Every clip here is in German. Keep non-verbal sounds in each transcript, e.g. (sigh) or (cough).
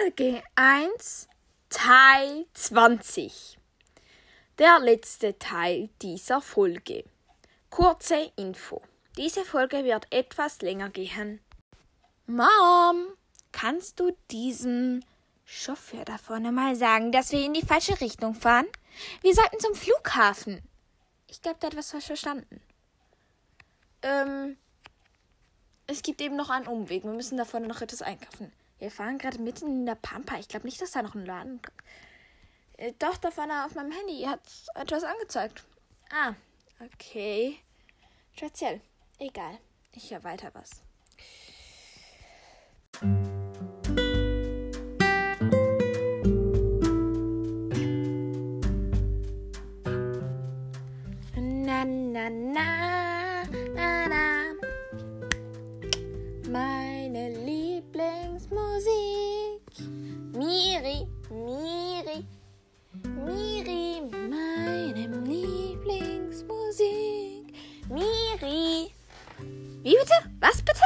Folge 1, Teil 20. Der letzte Teil dieser Folge. Kurze Info. Diese Folge wird etwas länger gehen. Mom, kannst du diesem Chauffeur da vorne mal sagen, dass wir in die falsche Richtung fahren? Wir sollten zum Flughafen. Ich glaube, der hat was falsch verstanden. Ähm, es gibt eben noch einen Umweg. Wir müssen da vorne noch etwas einkaufen. Wir fahren gerade mitten in der Pampa. Ich glaube nicht, dass da noch ein Laden. Äh, doch, da vorne auf meinem Handy hat etwas angezeigt. Ah, okay. Speziell. Egal. Ich höre weiter was. Miri, Miri, meine Lieblingsmusik. Miri. Wie bitte? Was bitte?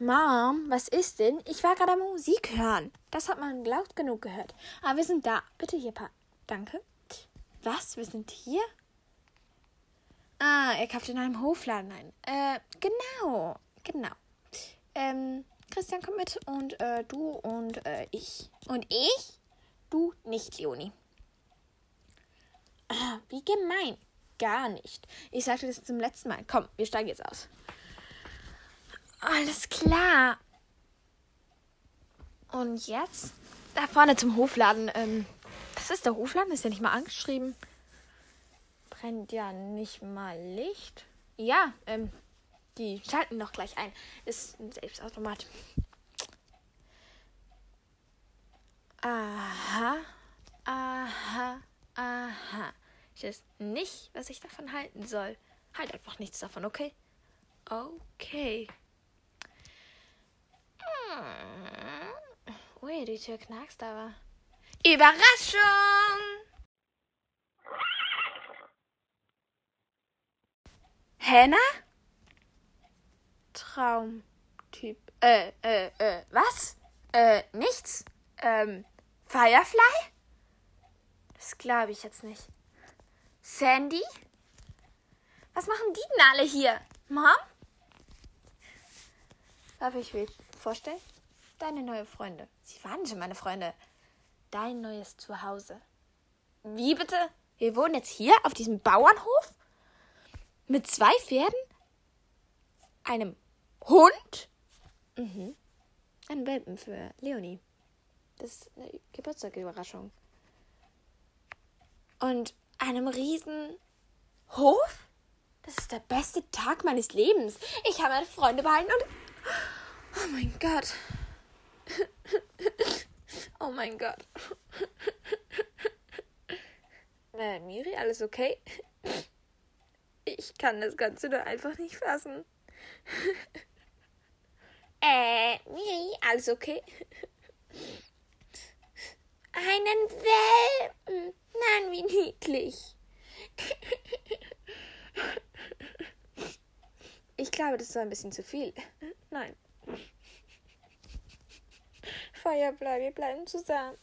Mom, was ist denn? Ich war gerade Musik hören. Das hat man laut genug gehört. Aber wir sind da. Bitte hier, Pa. Danke. Was? Wir sind hier? Ah, er kauft in einem Hofladen ein. Äh, genau. Genau. Ähm, Christian kommt mit und äh, du und äh, ich. Und ich? Du nicht, Leonie. Ah, wie gemein. Gar nicht. Ich sagte das zum letzten Mal. Komm, wir steigen jetzt aus. Alles klar. Und jetzt? Da vorne zum Hofladen. Ähm, das ist der Hofladen, ist ja nicht mal angeschrieben. Brennt ja nicht mal Licht. Ja, ähm, die schalten doch gleich ein. Ist ein Selbstautomat. Aha, aha, aha. Ich weiß nicht, was ich davon halten soll. Halt einfach nichts davon, okay? Okay. Hm. Ui, die Tür knackst aber. Überraschung! Hannah? Traumtyp. Äh, äh, äh, was? Äh, nichts? Ähm, Firefly? Das glaube ich jetzt nicht. Sandy? Was machen die denn alle hier? Mom? Darf ich mir vorstellen? Deine neue Freunde. Sie waren schon meine Freunde. Dein neues Zuhause. Wie bitte? Wir wohnen jetzt hier auf diesem Bauernhof? Mit zwei Pferden? Einem Hund? Mhm. Ein Welpen für Leonie. Das ist eine Geburtstagsüberraschung. Und einem riesen Hof? Das ist der beste Tag meines Lebens. Ich habe meine Freunde behalten und... Oh mein Gott. Oh mein Gott. Äh, Miri, alles okay? Ich kann das Ganze nur einfach nicht fassen. Äh, alles okay? Einen Welpen. Nein, wie niedlich. Ich glaube, das war ein bisschen zu viel. Nein. Firefly, wir bleiben zusammen.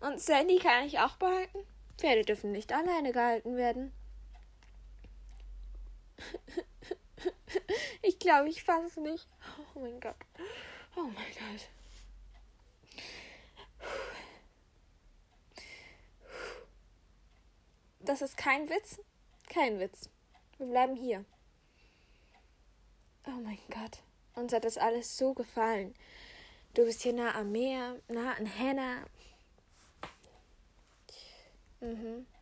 Und Sandy kann ich auch behalten? Pferde dürfen nicht alleine gehalten werden. Ich glaube, ich fasse es nicht. Oh mein Gott. Oh mein Gott. Das ist kein Witz? Kein Witz. Wir bleiben hier. Oh mein Gott. Uns hat das alles so gefallen. Du bist hier nah am Meer, nah an Hannah. Mhm. (laughs)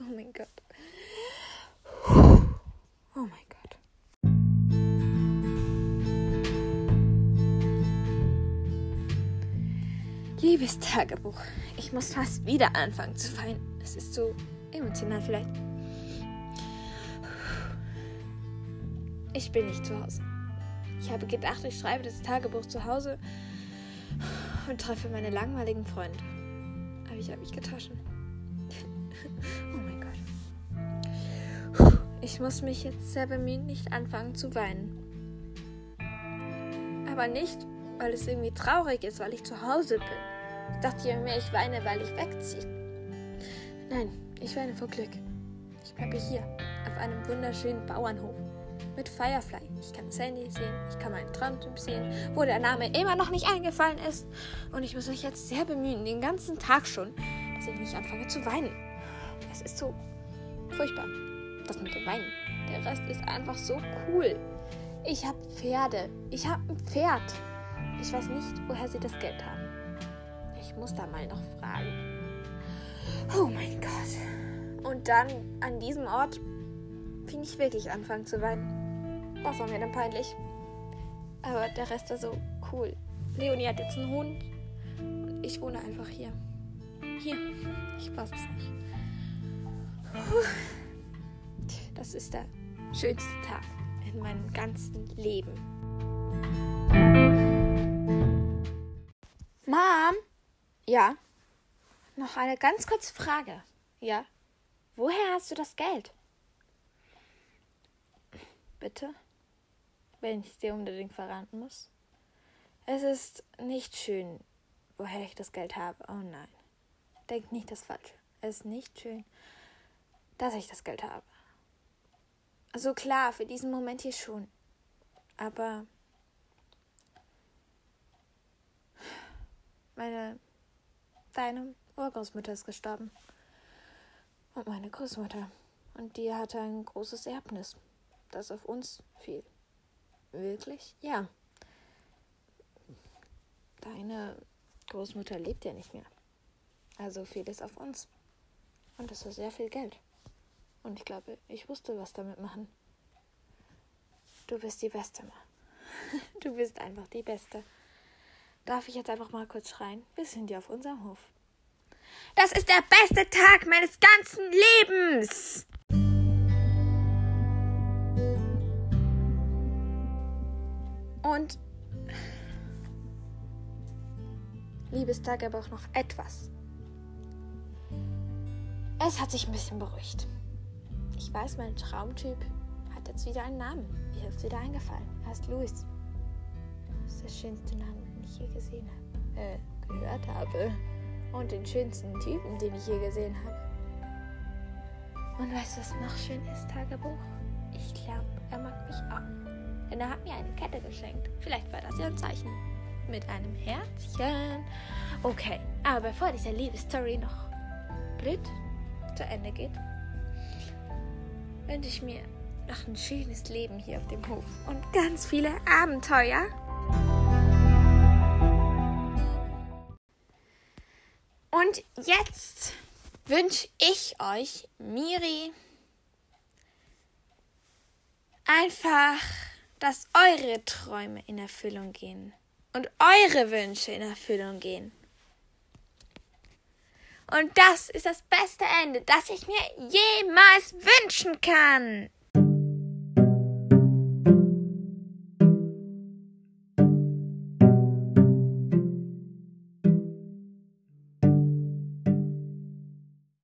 Oh mein Gott. Oh mein Liebes Tagebuch, ich muss fast wieder anfangen zu weinen. Es ist so emotional vielleicht. Ich bin nicht zu Hause. Ich habe gedacht, ich schreibe das Tagebuch zu Hause und treffe meine langweiligen Freunde. Aber ich habe mich getäuscht. (laughs) Oh mein Gott. Ich muss mich jetzt selber mir nicht anfangen zu weinen. Aber nicht, weil es irgendwie traurig ist, weil ich zu Hause bin. Ich dachte ja mehr, ich weine, weil ich wegziehe. Nein, ich weine vor Glück. Ich bleibe hier, auf einem wunderschönen Bauernhof. Mit Firefly. Ich kann Sandy sehen, ich kann meinen Traumtyp sehen, wo der Name immer noch nicht eingefallen ist. Und ich muss mich jetzt sehr bemühen, den ganzen Tag schon, dass ich nicht anfange zu weinen. Es ist so furchtbar, das mit dem Weinen. Der Rest ist einfach so cool. Ich habe Pferde. Ich habe ein Pferd. Ich weiß nicht, woher sie das Geld haben. Ich muss da mal noch fragen. Oh mein Gott. Und dann an diesem Ort fing ich wirklich anfangen zu weinen. Was war mir dann peinlich? Aber der Rest war so cool. Leonie hat jetzt einen Hund. Und ich wohne einfach hier. Hier. Ich weiß es nicht. Das ist der schönste Tag in meinem ganzen Leben. Mom? Ja? Noch eine ganz kurze Frage. Ja? Woher hast du das Geld? Bitte? Wenn ich dir unbedingt verraten muss. Es ist nicht schön, woher ich das Geld habe. Oh nein. Denk nicht das Falsche. Es ist nicht schön, dass ich das Geld habe. Also klar, für diesen Moment hier schon. Aber meine deine Urgroßmutter ist gestorben. Und meine Großmutter. Und die hatte ein großes Erbnis, das auf uns fiel. Wirklich? Ja. Deine Großmutter lebt ja nicht mehr. Also fiel es auf uns. Und das war sehr viel Geld. Und ich glaube, ich wusste was damit machen. Du bist die Beste, Ma. (laughs) Du bist einfach die Beste. Darf ich jetzt einfach mal kurz schreien? Wir sind ja auf unserem Hof. Das ist der beste Tag meines ganzen Lebens! Und liebes Tagebuch noch etwas. Es hat sich ein bisschen beruhigt. Ich weiß, mein Traumtyp hat jetzt wieder einen Namen. Mir ist wieder eingefallen. Er heißt Louis. Das ist der schönste Name, den ich je gesehen habe. Äh, gehört habe. Und den schönsten Typen, den ich je gesehen habe. Und weißt du, was noch schön ist, Tagebuch? Ich glaube, er mag mich auch. Denn er hat mir eine Kette geschenkt. Vielleicht war das ja ein Zeichen. Mit einem Herzchen. Okay, aber bevor diese Liebesstory noch blöd zu Ende geht, wünsche ich mir noch ein schönes Leben hier auf dem Hof und ganz viele Abenteuer. Und jetzt wünsche ich euch, Miri, einfach, dass eure Träume in Erfüllung gehen und eure Wünsche in Erfüllung gehen. Und das ist das beste Ende, das ich mir jemals wünschen kann.